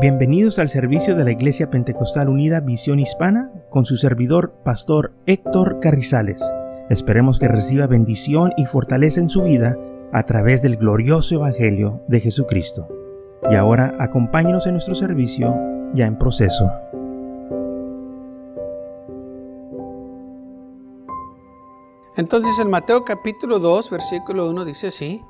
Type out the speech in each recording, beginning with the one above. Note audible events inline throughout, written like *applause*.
Bienvenidos al servicio de la Iglesia Pentecostal Unida Visión Hispana con su servidor, Pastor Héctor Carrizales. Esperemos que reciba bendición y fortaleza en su vida a través del glorioso Evangelio de Jesucristo. Y ahora acompáñenos en nuestro servicio ya en proceso. Entonces en Mateo capítulo 2, versículo 1 dice así,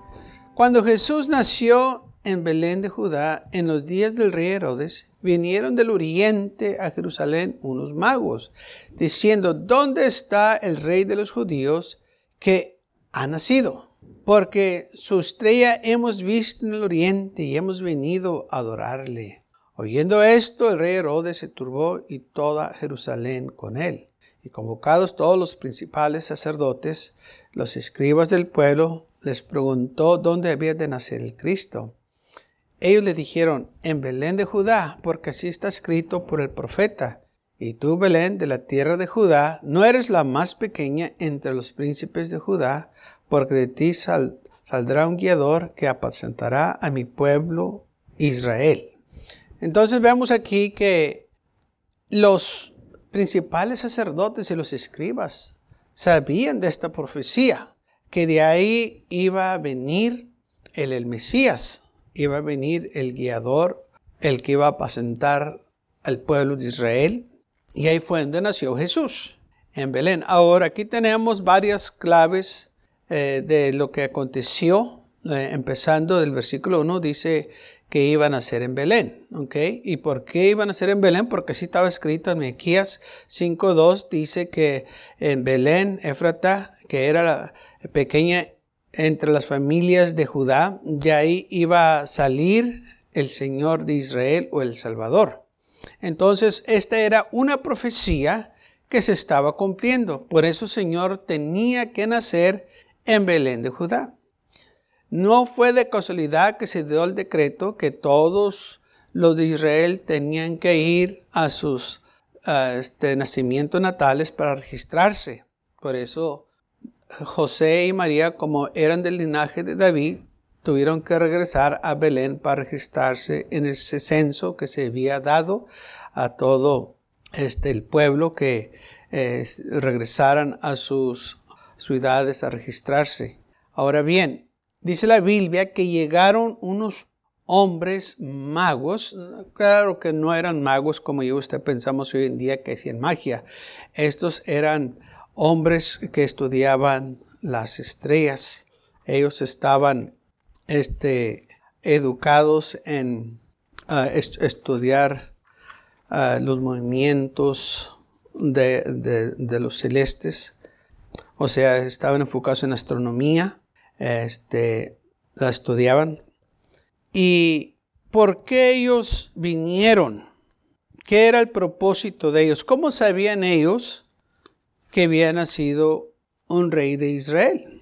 cuando Jesús nació en Belén de Judá, en los días del rey Herodes, vinieron del oriente a Jerusalén unos magos, diciendo, ¿dónde está el rey de los judíos que ha nacido? Porque su estrella hemos visto en el oriente y hemos venido a adorarle. Oyendo esto, el rey Herodes se turbó y toda Jerusalén con él. Y convocados todos los principales sacerdotes, los escribas del pueblo, les preguntó dónde había de nacer el Cristo. Ellos le dijeron, en Belén de Judá, porque así está escrito por el profeta. Y tú, Belén, de la tierra de Judá, no eres la más pequeña entre los príncipes de Judá, porque de ti saldrá un guiador que apacentará a mi pueblo Israel. Entonces vemos aquí que los principales sacerdotes y los escribas sabían de esta profecía, que de ahí iba a venir el, el Mesías, iba a venir el guiador, el que iba a apacentar al pueblo de Israel. Y ahí fue donde nació Jesús, en Belén. Ahora aquí tenemos varias claves eh, de lo que aconteció. Eh, empezando del versículo 1 dice que iban a ser en Belén. ¿okay? ¿Y por qué iban a ser en Belén? Porque así estaba escrito en Mequías 5.2, dice que en Belén, Éfrata, que era la pequeña entre las familias de Judá, ya ahí iba a salir el Señor de Israel o el Salvador. Entonces, esta era una profecía que se estaba cumpliendo. Por eso el Señor tenía que nacer en Belén de Judá. No fue de casualidad que se dio el decreto que todos los de Israel tenían que ir a sus este, nacimientos natales para registrarse. Por eso José y María, como eran del linaje de David, tuvieron que regresar a Belén para registrarse en ese censo que se había dado a todo este, el pueblo que eh, regresaran a sus ciudades a registrarse. Ahora bien, dice la Biblia que llegaron unos hombres magos, claro que no eran magos como yo usted pensamos hoy en día que hacían magia, estos eran hombres que estudiaban las estrellas. Ellos estaban este, educados en ah, estudiar ah, los movimientos de, los celestes. O sea, estaban enfocados en astronomía, este, la estudiaban. ¿Y por qué ellos vinieron? ¿Qué era el propósito de ellos? ¿Cómo sabían ellos que había nacido un rey de Israel.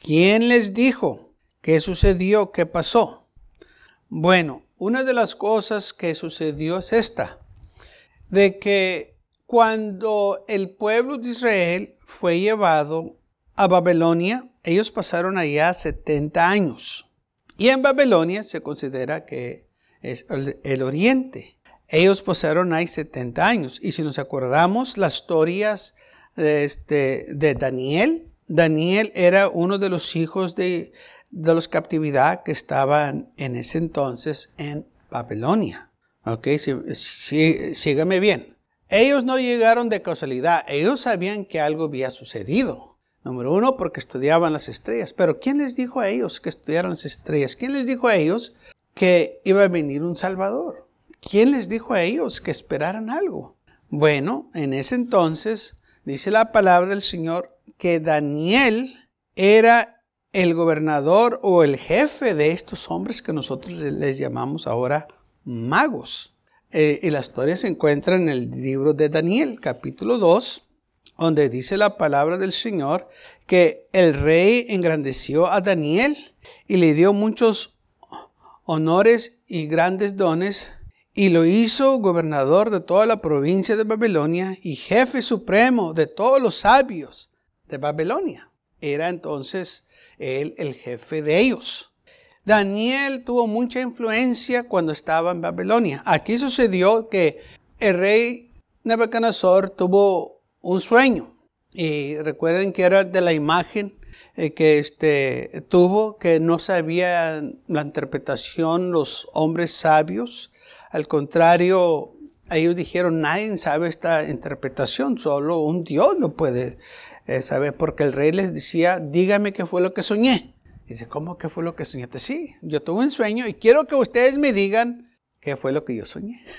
¿Quién les dijo? ¿Qué sucedió? ¿Qué pasó? Bueno, una de las cosas que sucedió es esta, de que cuando el pueblo de Israel fue llevado a Babilonia, ellos pasaron allá 70 años. Y en Babilonia se considera que es el, oriente. Ellos pasaron ahí 70 años. Y si nos acordamos las historias este, de Daniel. Daniel era uno de los hijos de, de los captividad que estaban en ese entonces en Babilonia. Ok, sígame bien. Ellos no llegaron de casualidad, ellos sabían que algo había sucedido. Número uno, porque estudiaban las estrellas. Pero ¿quién les dijo a ellos que estudiaran las estrellas? ¿Quién les dijo a ellos que iba a venir un Salvador? ¿Quién les dijo a ellos que esperaran algo? Bueno, en ese entonces dice la palabra del Señor que Daniel era el gobernador o el jefe de estos hombres que nosotros les llamamos ahora magos. Eh, y la historia se encuentra en el libro de Daniel, capítulo 2, donde dice la palabra del Señor que el rey engrandeció a Daniel y le dio muchos honores y grandes dones y lo hizo gobernador de toda la provincia de Babilonia y jefe supremo de todos los sabios de Babilonia. Era entonces él el jefe de ellos. Daniel tuvo mucha influencia cuando estaba en Babilonia. Aquí sucedió que el rey Nebuchadnezzar tuvo un sueño. Y recuerden que era de la imagen eh, que este, tuvo, que no sabía la interpretación los hombres sabios. Al contrario, ellos dijeron, nadie sabe esta interpretación, solo un Dios lo puede eh, saber, porque el rey les decía, dígame qué fue lo que soñé. Dice, ¿cómo que fue lo que soñaste? Sí, yo tuve un sueño y quiero que ustedes me digan qué fue lo que yo soñé. *laughs*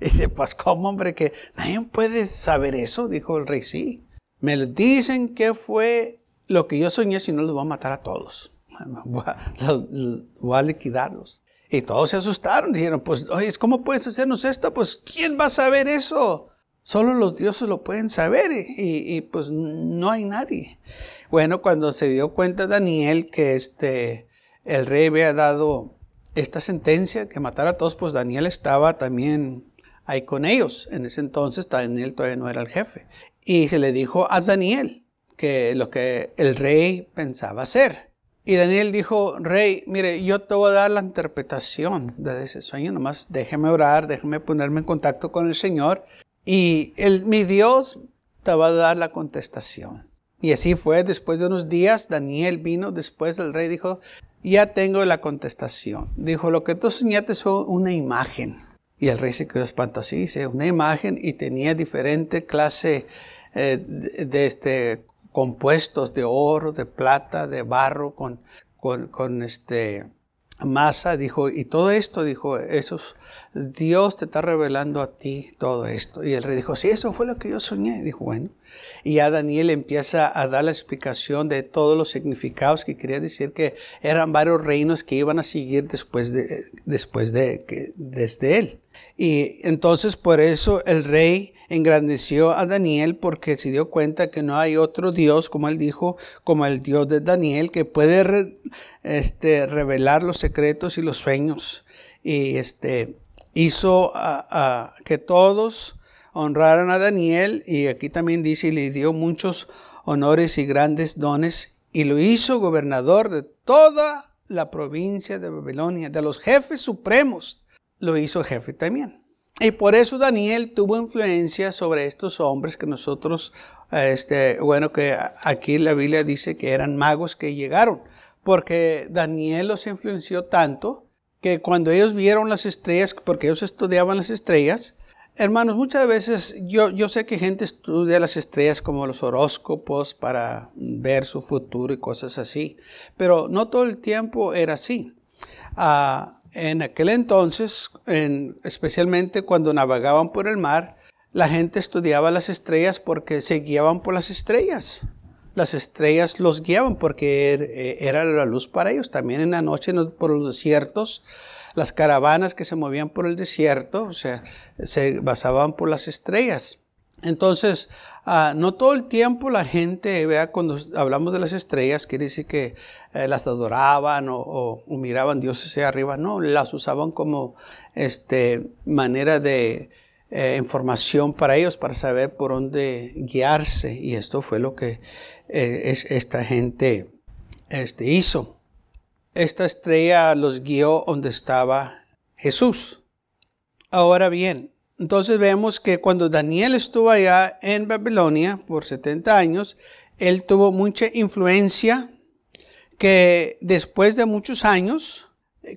Y dice, pues ¿cómo, hombre? Que nadie puede saber eso, dijo el rey, sí. Me dicen qué fue lo que yo soñé, si no los voy a matar a todos. *laughs* Voy a, liquidarlos. Y todos se asustaron, dijeron, pues, oye, ¿cómo puedes hacernos esto? Pues, ¿quién va a saber eso? Solo los dioses lo pueden saber y, y pues no hay nadie. Bueno, cuando se dio cuenta Daniel que este, el rey había dado esta sentencia, que matara a todos, pues Daniel estaba también ahí con ellos. En ese entonces Daniel todavía no era el jefe. Y se le dijo a Daniel que lo que el rey pensaba hacer. Y Daniel dijo, rey, mire, yo te voy a dar la interpretación de ese sueño, nomás déjeme orar, déjeme ponerme en contacto con el Señor y el, mi Dios te va a dar la contestación. Y así fue, después de unos días, Daniel vino, después el rey dijo, ya tengo la contestación. Dijo, lo que tú soñaste fue una imagen. Y el rey se quedó espantado, así dice, una imagen y tenía diferente clase eh, de, este, compuestos de oro, de plata, de barro, con, con, con este, masa, dijo, y todo esto, dijo, eso, Dios te está revelando a ti todo esto. Y el rey dijo, sí, eso fue lo que yo soñé. Dijo, bueno. Y ya Daniel empieza a dar la explicación de todos los significados que quería decir que eran varios reinos que iban a seguir después de, después de, que, desde él. Y entonces por eso el rey engrandeció a Daniel porque se dio cuenta que no hay otro Dios, como él dijo, como el Dios de Daniel, que puede este, revelar los secretos y los sueños. Y este, hizo que todos honraran a Daniel y aquí también dice, y le dio muchos honores y grandes dones y lo hizo gobernador de toda la provincia de Babilonia, de los jefes supremos, lo hizo jefe también. Y por eso Daniel tuvo influencia sobre estos hombres que nosotros, este, bueno, que aquí la Biblia dice que eran magos que llegaron, porque Daniel los influenció tanto que cuando ellos vieron las estrellas, porque ellos estudiaban las estrellas, hermanos, muchas veces yo, yo sé que gente estudia las estrellas como los horóscopos para ver su futuro y cosas así, pero no todo el tiempo era así. Ah, en aquel entonces, especialmente cuando navegaban por el mar, la gente estudiaba las estrellas porque se guiaban por las estrellas. Las estrellas los guiaban porque er, eh, era la luz para ellos. También en la noche por los desiertos, las caravanas que se movían por el desierto, o sea, se basaban por las estrellas. Entonces, Ah, no todo el tiempo la gente, vea, cuando hablamos de las estrellas, quiere decir que eh, las adoraban o, miraban dioses hacia arriba. No, las usaban como este, manera de eh, información para ellos, para saber por dónde guiarse. Y esto fue lo que eh, es, esta gente este, hizo. Esta estrella los guió donde estaba Jesús. Ahora bien, entonces vemos que cuando Daniel estuvo allá en Babilonia por 70 años, él tuvo mucha influencia que después de muchos años,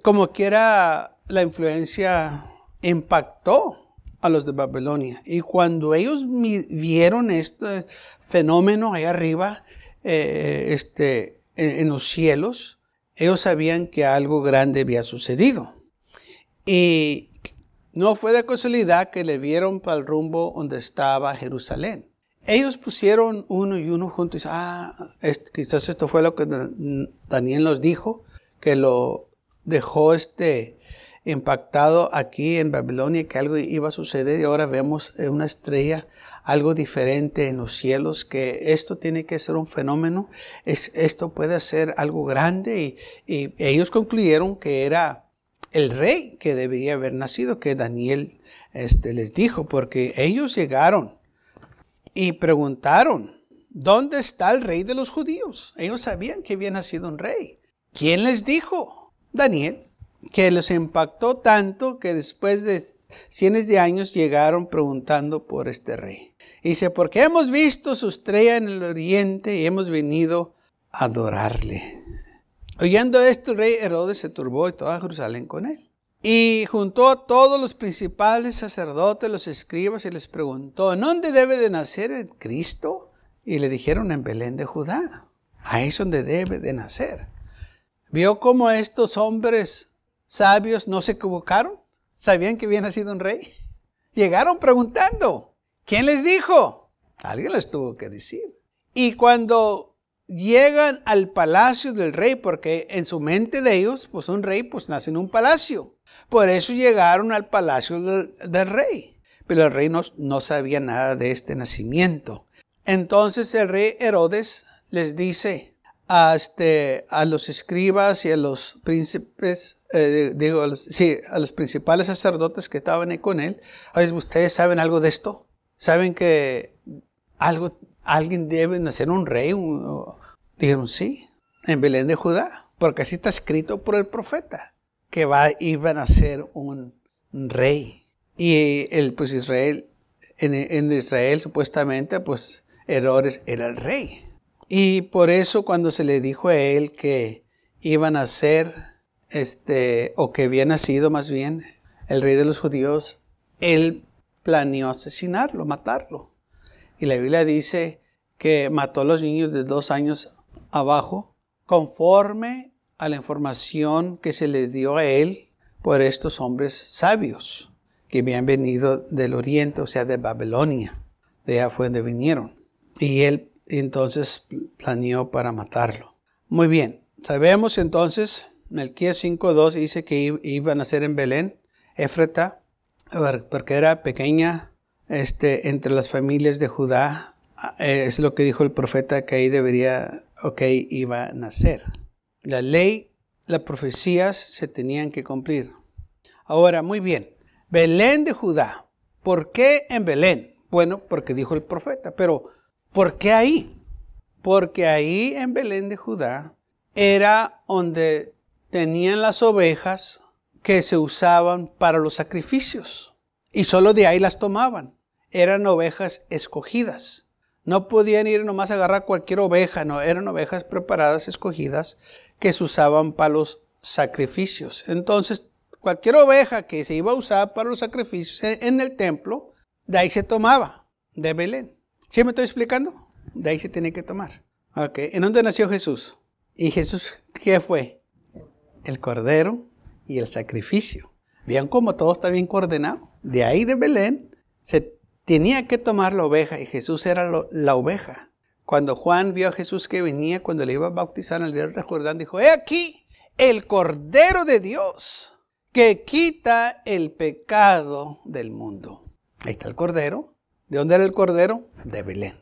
como quiera, la influencia impactó a los de Babilonia. Y cuando ellos vieron este fenómeno ahí arriba, eh, este, en los cielos, ellos sabían que algo grande había sucedido. Y no fue de casualidad que le vieron para el rumbo donde estaba Jerusalén. Ellos pusieron uno y uno juntos. Ah, quizás esto fue lo que Daniel nos dijo, que lo dejó este impactado aquí en Babilonia, que algo iba a suceder y ahora vemos una estrella, algo diferente en los cielos, que esto tiene que ser un fenómeno, es, esto puede ser algo grande y, y ellos concluyeron que era el rey que debía haber nacido, que Daniel este, les dijo, porque ellos llegaron y preguntaron, ¿dónde está el rey de los judíos? Ellos sabían que había nacido un rey. ¿Quién les dijo? Daniel, que los impactó tanto que después de cientos de años llegaron preguntando por este rey. Dice, porque hemos visto su estrella en el oriente y hemos venido a adorarle. Oyendo esto, el rey Herodes se turbó y toda Jerusalén con él. Y juntó a todos los principales sacerdotes, los escribas, y les preguntó, ¿dónde debe de nacer el Cristo? Y le dijeron en Belén de Judá. Ahí es donde debe de nacer. ¿Vio cómo estos hombres sabios no se equivocaron? ¿Sabían que había nacido un rey? *laughs* Llegaron preguntando. ¿Quién les dijo? Alguien les tuvo que decir. Y cuando llegan al palacio del rey, porque en su mente de ellos, pues un rey pues nace en un palacio. Por eso llegaron al palacio del, rey. Pero el rey no, sabía nada de este nacimiento. Entonces el rey Herodes les dice a, este, a los escribas y a los príncipes, eh, digo, a los, sí, a los principales sacerdotes que estaban ahí con él, ¿ustedes saben algo de esto? ¿Saben que algo, alguien debe nacer un rey? Dijeron, sí, en Belén de Judá, porque así está escrito por el profeta, que va, iba a nacer un rey. Y el, pues Israel, en, Israel supuestamente, pues Herodes era el rey. Y por eso cuando se le dijo a él que iban a ser, este, o que había nacido más bien, el rey de los judíos, él planeó asesinarlo, matarlo. Y la Biblia dice que mató a los niños de dos años abajo, conforme a la información que se le dio a él por estos hombres sabios que habían venido del oriente, o sea, de Babilonia. De allá fue donde vinieron. Y él entonces planeó para matarlo. Muy bien, sabemos entonces, Melquías 5.2 dice que iban a ser en Belén, Éfreta, porque era pequeña este, entre las familias de Judá. Es lo que dijo el profeta que ahí debería, ok, iba a nacer. La ley, las profecías se tenían que cumplir. Ahora, muy bien, Belén de Judá. ¿Por qué en Belén? Bueno, porque dijo el profeta, pero ¿Por qué ahí? Porque ahí en Belén de Judá era donde tenían las ovejas que se usaban para los sacrificios. Y solo de ahí las tomaban. Eran ovejas escogidas. No podían ir nomás a agarrar cualquier oveja, no, eran ovejas preparadas, escogidas, que se usaban para los sacrificios. Entonces, cualquier oveja que se iba a usar para los sacrificios en el templo, de ahí se tomaba, de Belén. ¿Sí me estoy explicando? De ahí se tiene que tomar. Ok. ¿En dónde nació Jesús? ¿Y Jesús qué fue? El cordero y el sacrificio. Vean cómo todo está bien coordenado. De ahí de Belén se tenía que tomar la oveja y Jesús era la oveja. Cuando Juan vio a Jesús que venía, cuando le iba a bautizar en el río Jordán, dijo, he aquí el Cordero de Dios que quita el pecado del mundo. Ahí está el Cordero ¿De dónde era el cordero? De Belén.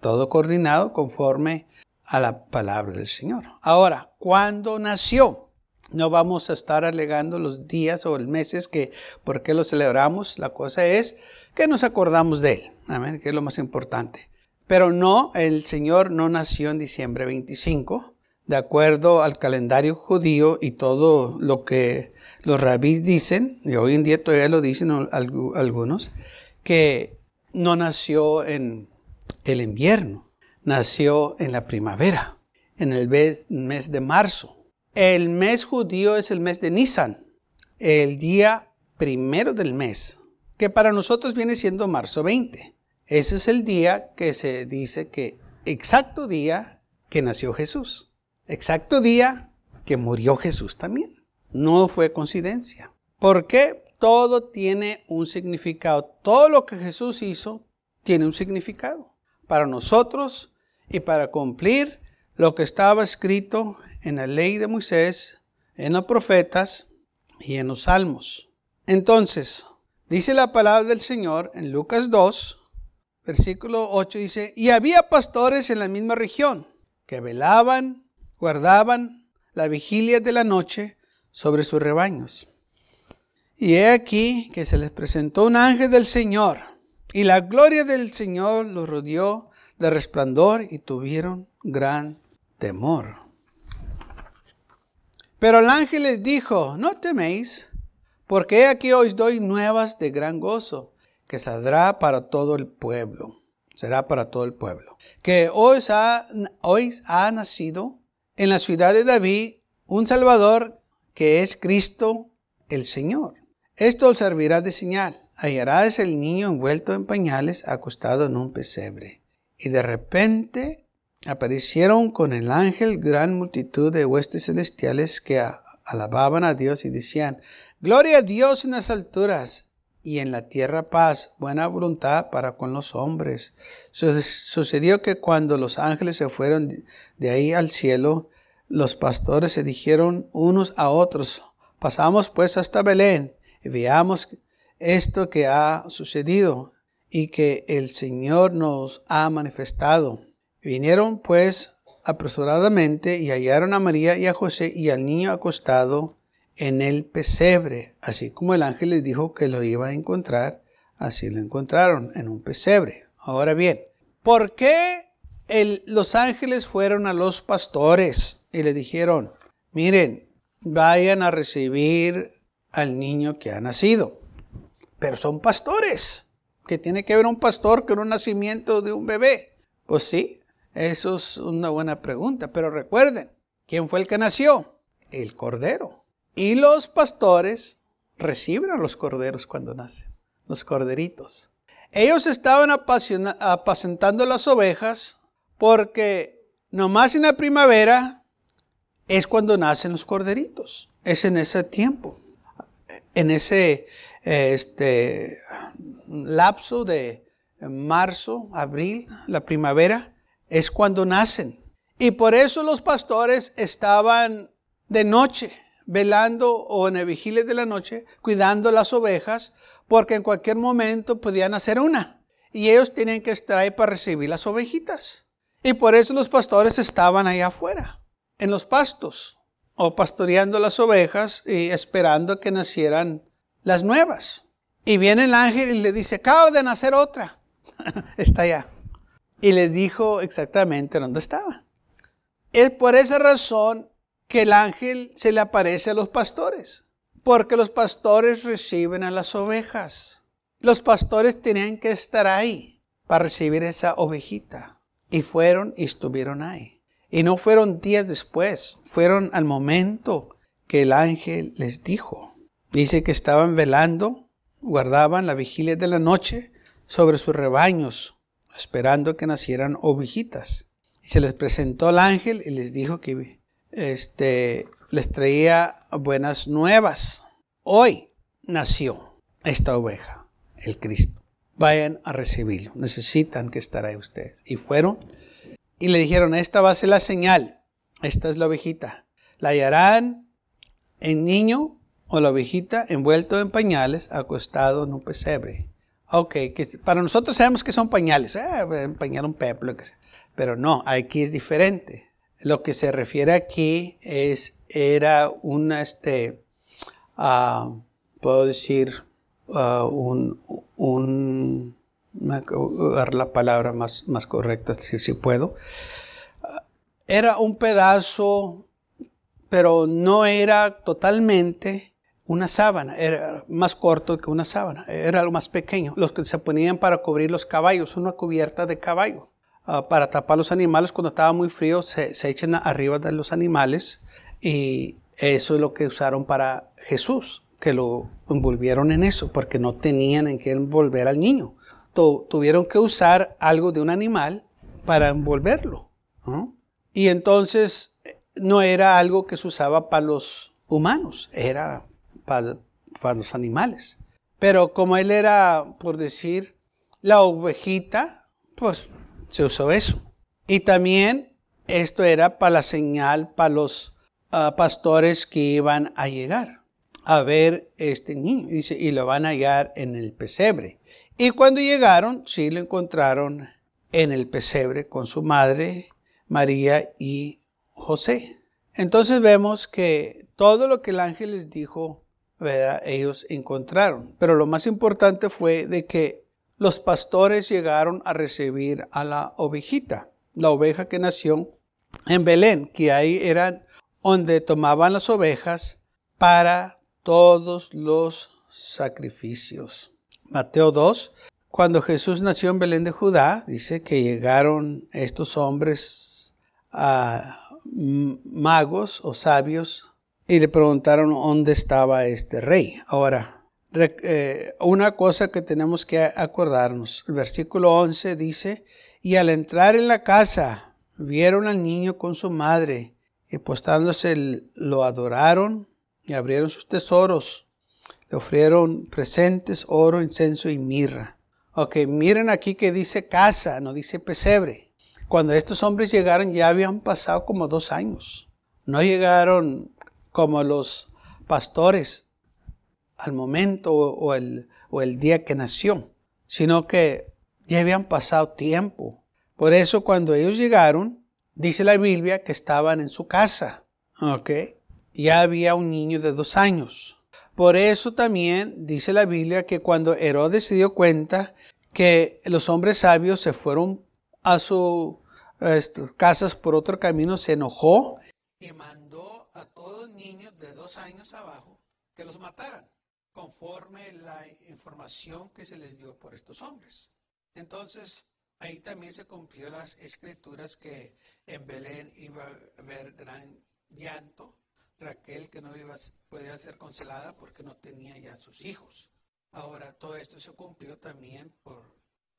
Todo coordinado conforme a la palabra del Señor. Ahora, ¿cuándo nació? No vamos a estar alegando los días o los meses que por qué lo celebramos. La cosa es que nos acordamos de él. Amén, que es lo más importante. Pero no, el Señor no nació en diciembre 25, de acuerdo al calendario judío y todo lo que los rabís dicen, y hoy en día todavía lo dicen algunos, que no nació en el invierno, nació en la primavera, en el mes de marzo. El mes judío es el mes de Nisan, el día primero del mes, que para nosotros viene siendo marzo 20. Ese es el día que se dice que exacto día que nació Jesús, exacto día que murió Jesús también. No fue coincidencia. ¿Por qué? todo tiene un significado. Todo lo que Jesús hizo tiene un significado para nosotros y para cumplir lo que estaba escrito en la ley de Moisés, en los profetas y en los salmos. Entonces, dice la palabra del Señor en Lucas 2, versículo 8, dice, y había pastores en la misma región que velaban, guardaban la vigilia de la noche sobre sus rebaños. Y he aquí que se les presentó un ángel del Señor, y la gloria del Señor los rodeó de resplandor y tuvieron gran temor. Pero el ángel les dijo, no teméis, porque aquí os doy nuevas de gran gozo, que saldrá para todo el pueblo. Será para todo el pueblo. Que hoy ha, hoy ha nacido en la ciudad de David un Salvador que es Cristo el Señor. Esto servirá de señal. Hallarás el niño envuelto en pañales, acostado en un pesebre. Y de repente aparecieron con el ángel gran multitud de huestes celestiales que alababan a Dios y decían, Gloria a Dios en las alturas y en la tierra paz, buena voluntad para con los hombres. Sucedió que cuando los ángeles se fueron de ahí al cielo, los pastores se dijeron unos a otros, pasamos pues hasta Belén y veamos esto que ha sucedido y que el Señor nos ha manifestado. Vinieron pues apresuradamente y hallaron a María y a José y al niño acostado en el pesebre, así como el ángel les dijo que lo iba a encontrar, así lo encontraron en un pesebre. Ahora bien, ¿por qué los ángeles fueron a los pastores? y le dijeron, miren, vayan a recibir al niño que ha nacido. Pero son pastores. ¿Qué tiene que ver un pastor con un nacimiento de un bebé? Pues sí, eso es una buena pregunta. Pero recuerden, ¿quién fue el que nació? El cordero. Y los pastores reciben a los corderos cuando nacen, los corderitos. Ellos estaban apacentando las ovejas porque nomás en la primavera es cuando nacen los corderitos. Es en ese tiempo, en ese este, lapso de marzo, abril, la primavera, es cuando nacen. Y por eso los pastores estaban de noche, velando o en el vigilia de la noche, cuidando las ovejas, porque en cualquier momento podían hacer una. Y ellos tenían que estar ahí para recibir las ovejitas. Y por eso los pastores estaban ahí afuera en los pastos o pastoreando las ovejas y esperando que nacieran las nuevas. Y viene el ángel y le dice, acaba de nacer otra. *laughs* Está allá. Y le dijo exactamente dónde estaba. Es por esa razón que el ángel se le aparece a los pastores. Porque los pastores reciben a las ovejas. Los pastores tenían que estar ahí para recibir esa ovejita. Y fueron y estuvieron ahí. Y no fueron días después, fueron al momento que el ángel les dijo. Dice que estaban velando, guardaban la vigilia de la noche sobre sus rebaños, esperando que nacieran ovejitas. Y se les presentó el ángel y les dijo que este, les traía buenas nuevas. Hoy nació esta oveja, el Cristo. Vayan a recibirlo. Necesitan que estar ahí ustedes. Y fueron y le dijeron, esta va a ser la señal, esta es la ovejita. La hallarán en niño o la ovejita envuelto en pañales, acostado en un pesebre. Ok, que para nosotros sabemos que son pañales, eh, pañal un peplo, pero no, aquí es diferente. Lo que se refiere aquí es, era una, este, uh, puedo decir, uh, un, un dar la palabra más, más correcta, si, si puedo. Era un pedazo, pero no era totalmente una sábana, era más corto que una sábana, era lo más pequeño, los que se ponían para cubrir los caballos, una cubierta de caballo. Ah, para tapar los animales cuando estaba muy frío se, se echan arriba de los animales y eso es lo que usaron para Jesús, que lo envolvieron en eso, porque no tenían en qué envolver al niño tuvieron que usar algo de un animal para envolverlo. Y entonces no era algo que se usaba para los humanos, era para, para los animales. Pero como él era, por decir, la ovejita, pues se usó eso. Y también esto era para la señal para los ah, pastores que iban a llegar a ver este niño. Dice, y lo van a hallar en el pesebre. Y cuando llegaron, sí lo encontraron en el pesebre con su madre, María y José. Entonces vemos que todo lo que el ángel les dijo, ellos encontraron. Pero lo más importante fue de que los pastores llegaron a recibir a la ovejita, la oveja que nació en Belén, que ahí eran donde tomaban las ovejas para todos los sacrificios. Mateo 2, cuando Jesús nació en Belén de Judá, dice que llegaron estos hombres magos o sabios y le preguntaron dónde estaba este rey. Ahora, eh, una cosa que tenemos que acordarnos, el versículo 11 dice, y al entrar en la casa, vieron al niño con su madre, y postándose lo adoraron y abrieron sus tesoros. Le ofrecieron presentes, oro, incenso y mirra. Ok, miren aquí que dice casa, no dice pesebre. Cuando estos hombres llegaron ya habían pasado como dos años. No llegaron como los pastores al momento o el, o el día que nació, sino que ya habían pasado tiempo. Por eso cuando ellos llegaron, dice la Biblia que estaban en su casa. ¿Ok? Ya había un niño de dos años. Por eso también dice la Biblia que cuando Herodes se dio cuenta que los hombres sabios se fueron a sus casas por otro camino, se enojó y mandó a todos los niños de dos años abajo que los mataran, conforme la información que se les dio por estos hombres. Entonces, ahí también se cumplió las escrituras que en Belén iba a haber gran llanto, Raquel que no iba, podía ser consolada porque no tenía ya sus hijos. Ahora, todo esto se cumplió también por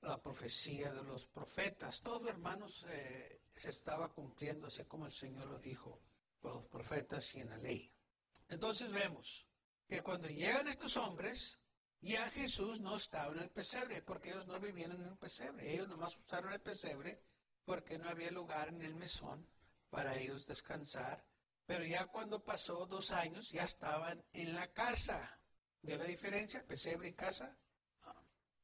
la profecía de los profetas. Todo, hermanos, eh, se estaba cumpliendo así como el Señor lo dijo por los profetas y en la ley. Entonces vemos que cuando llegan estos hombres, ya Jesús no estaba en el pesebre, porque ellos no vivían en un pesebre. Ellos nomás usaron el pesebre porque no había lugar en el mesón para ellos descansar. Pero ya cuando pasó dos años, ya estaban en la casa. ¿Ve la diferencia? Pesebre y casa.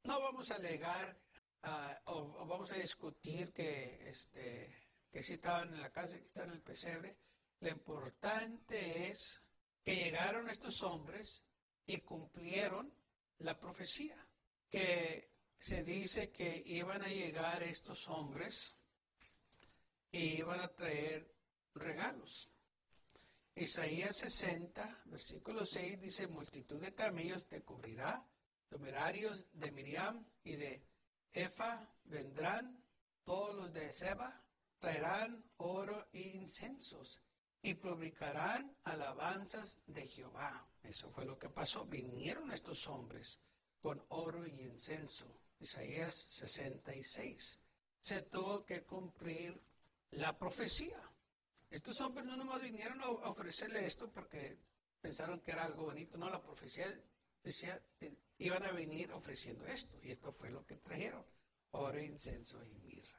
No vamos a alegar ah, o, vamos a discutir que, este, que si estaban en la casa y que estaban en el pesebre. Lo importante es que llegaron estos hombres y cumplieron la profecía, que se dice que iban a llegar estos hombres y iban a traer regalos. Isaías 60, versículo 6 dice, multitud de camellos te cubrirá, numerarios de Miriam y de Efa vendrán, todos los de Seba traerán oro e incensos y publicarán alabanzas de Jehová. Eso fue lo que pasó. Vinieron estos hombres con oro y incenso. Isaías 66. Se tuvo que cumplir la profecía. Estos hombres no nomás vinieron a ofrecerle esto porque pensaron que era algo bonito. No, la profecía decía, iban a venir ofreciendo esto. Y esto fue lo que trajeron. Oro, incenso y mirra.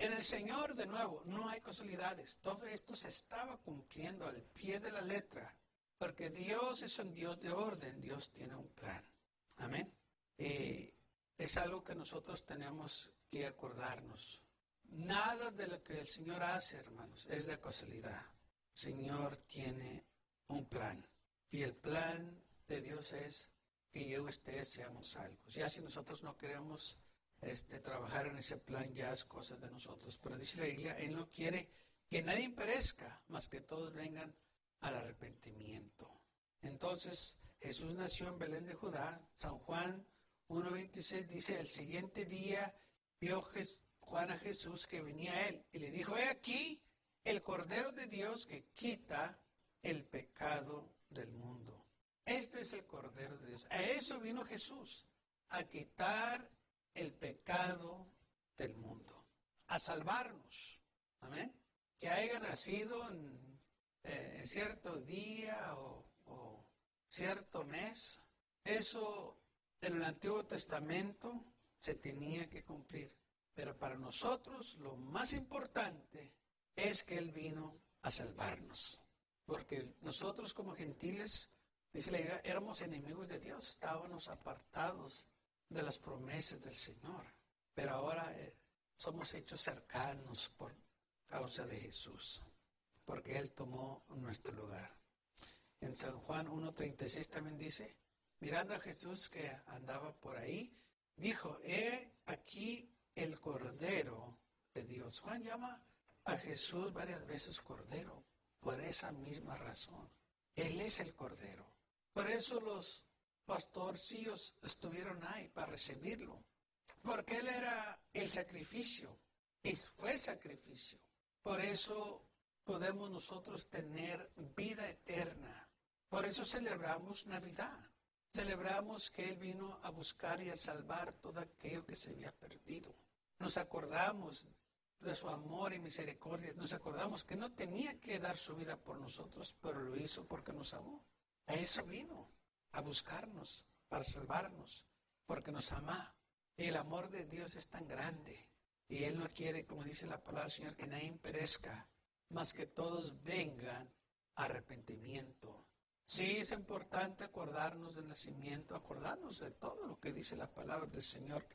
En el Señor, de nuevo, no hay casualidades. Todo esto se estaba cumpliendo al pie de la letra, porque Dios es un Dios de orden, Dios tiene un plan. Amén. Y es algo que nosotros tenemos que acordarnos. Nada de lo que el Señor hace, hermanos, es de casualidad. Señor tiene un plan. Y el plan de Dios es que yo y ustedes seamos salvos. Ya si nosotros no queremos este, trabajar en ese plan ya es cosa de nosotros. Pero dice la Biblia, Él no quiere que nadie perezca, más que todos vengan al arrepentimiento. Entonces, Jesús nació en Belén de Judá. San Juan 1.26 dice, el siguiente día vio Juan a Jesús que venía a él y le dijo, he aquí el Cordero de Dios que quita el pecado del mundo. Este es el Cordero de Dios. A eso vino Jesús, a quitar el pecado del mundo, a salvarnos. Amén. Que haya nacido en, eh, cierto día o, cierto mes, eso en el Antiguo Testamento se tenía que cumplir. Pero para nosotros lo más importante es que Él vino a salvarnos. Porque nosotros como gentiles, dice la idea, éramos enemigos de Dios, estábamos apartados de las promesas del Señor. Pero ahora eh, somos hechos cercanos por causa de Jesús, porque Él tomó nuestro lugar. En San Juan 1.36 también dice, mirando a Jesús que andaba por ahí, dijo, he aquí el Cordero de Dios. Juan llama a Jesús varias veces Cordero. Por esa misma razón. Él es el Cordero. Por eso los pastorcillos estuvieron ahí para recibirlo. Porque Él era el sacrificio. Y fue sacrificio. Por eso podemos nosotros tener vida eterna. Por eso celebramos Navidad. Celebramos que Él vino a buscar y a salvar todo aquello que se había perdido. Nos acordamos de su amor y misericordia. Nos acordamos que no tenía que dar su vida por nosotros, pero lo hizo porque nos amó. A eso vino, a buscarnos, para salvarnos, porque nos ama. El amor de Dios es tan grande. Y Él no quiere, como dice la palabra del Señor, que nadie perezca, más que todos vengan a arrepentimiento. Sí, es importante acordarnos del nacimiento, acordarnos de todo lo que dice la palabra del Señor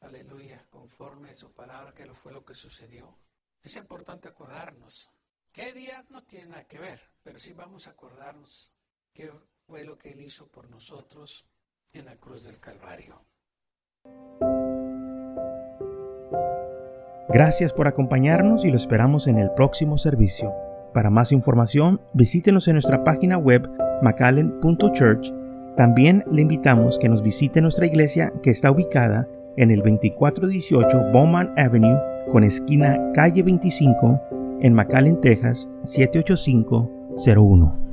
aleluya, conforme a su palabra, que lo fue lo que sucedió. Es importante acordarnos. ¿Qué día? No tiene nada que ver, pero sí vamos a acordarnos qué fue lo que Él hizo por nosotros en la cruz del Calvario. Gracias por acompañarnos y lo esperamos en el próximo servicio. Para más información, visítenos en nuestra página web macallen.church. También le invitamos que nos visite nuestra iglesia que está ubicada en el 2418 Bowman Avenue con esquina calle 25 en McAllen, Texas 78501.